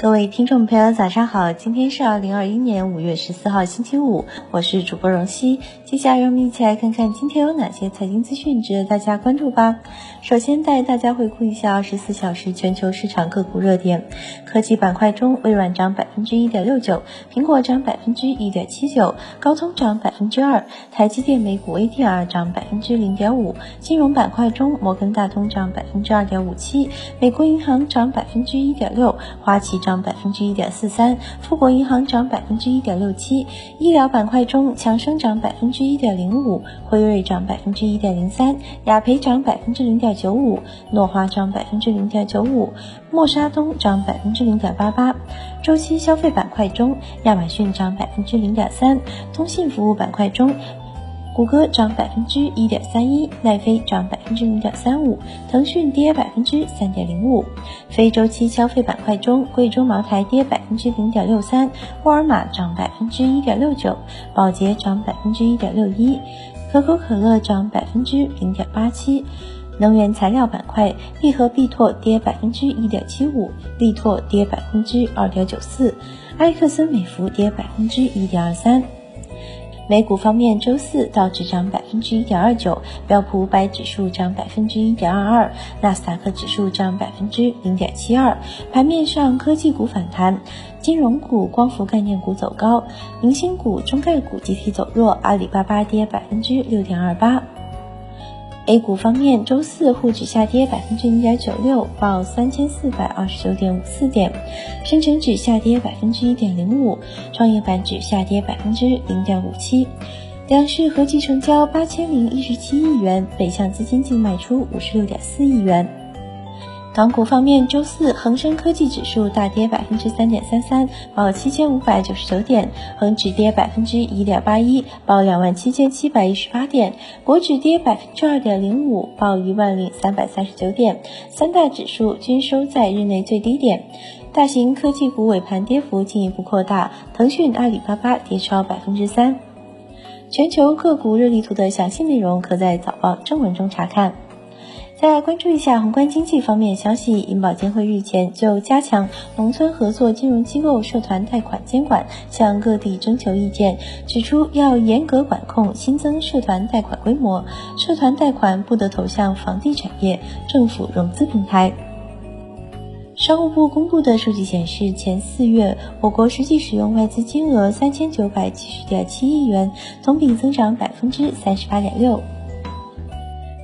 各位听众朋友，早上好！今天是二零二一年五月十四号，星期五，我是主播荣熙。接下来让我们一起来看看今天有哪些财经资讯值得大家关注吧。首先带大家回顾一下二十四小时全球市场个股热点。科技板块中，微软涨百分之一点六九，苹果涨百分之一点七九，高通涨百分之二，台积电美股 ADR 涨百分之零点五。金融板块中，摩根大通涨百分之二点五七，美国银行涨百分之一点六，花旗。涨涨百分之一点四三，富国银行涨百分之一点六七。医疗板块中，强生涨百分之一点零五，辉瑞涨百分之一点零三，雅培涨百分之零点九五，诺华涨百分之零点九五，默沙东涨百分之零点八八。周期消费板块中，亚马逊涨百分之零点三。通信服务板块中。谷歌涨百分之一点三一，奈飞涨百分之零点三五，腾讯跌百分之三点零五。非周期消费板块中，贵州茅台跌百分之零点六三，沃尔玛涨百分之一点六九，宝洁涨百分之一点六一，可口可乐涨百分之零点八七。能源材料板块，利和必拓跌百分之一点七五，力拓跌百分之二点九四，埃克森美孚跌百分之一点二三。美股方面，周四道指涨百分之一点二九，标普五百指数涨百分之一点二二，纳斯达克指数涨百分之零点七二。盘面上，科技股反弹，金融股、光伏概念股走高，明星股、中概股集体走弱，阿里巴巴跌百分之六点二八。A 股方面，周四沪指下跌百分之零点九六，报三千四百二十九点五四点；深成指下跌百分之一点零五，创业板指下跌百分之零点五七。两市合计成交八千零一十七亿元，北向资金净卖出五十六点四亿元。港股方面，周四恒生科技指数大跌百分之三点三三，报七千五百九十九点；恒指跌百分之一点八一，报两万七千七百一十八点；国指跌百分之二点零五，报一万零三百三十九点。三大指数均收在日内最低点。大型科技股尾盘跌幅进一步扩大，腾讯、阿里巴巴跌超百分之三。全球个股热力图的详细内容，可在早报正文中查看。再来关注一下宏观经济方面消息，银保监会日前就加强农村合作金融机构社团贷款监管，向各地征求意见，指出要严格管控新增社团贷款规模，社团贷款不得投向房地产业、政府融资平台。商务部公布的数据显示，前四月我国实际使用外资金额三千九百七十点七亿元，同比增长百分之三十八点六。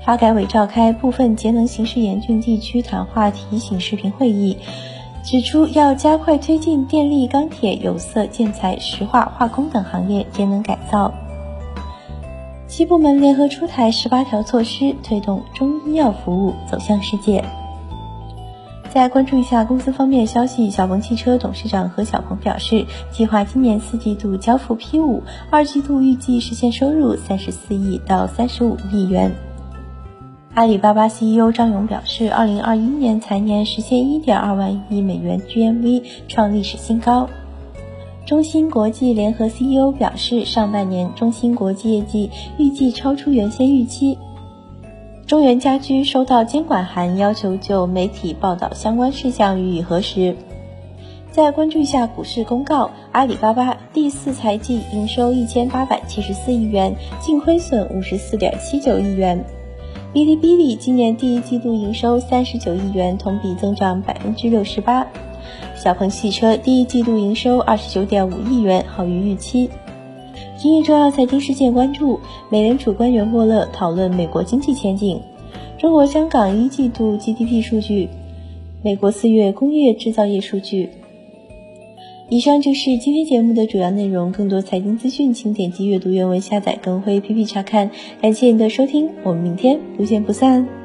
发改委召开部分节能形势严峻地区谈话提醒视频会议，指出要加快推进电力、钢铁、有色、建材、石化、化工等行业节能改造。七部门联合出台十八条措施，推动中医药服务走向世界。再关注一下公司方面消息，小鹏汽车董事长何小鹏表示，计划今年四季度交付 P 五，二季度预计实现收入三十四亿到三十五亿元。阿里巴巴 CEO 张勇表示，二零二一年财年实现一点二万亿美元 GMV，创历史新高。中芯国际联合 CEO 表示，上半年中芯国际业绩预计超出原先预期。中原家居收到监管函，要求就媒体报道相关事项予以核实。再关注一下股市公告，阿里巴巴第四财季营收一千八百七十四亿元，净亏损五十四点七九亿元。哔哩哔哩今年第一季度营收三十九亿元，同比增长百分之六十八。小鹏汽车第一季度营收二十九点五亿元，好于预期。今日重要财经事件关注：美联储官员莫勒讨论美国经济前景；中国香港一季度 GDP 数据；美国四月工业制造业数据。以上就是今天节目的主要内容。更多财经资讯，请点击阅读原文下载，更会 APP 查看。感谢您的收听，我们明天不见不散。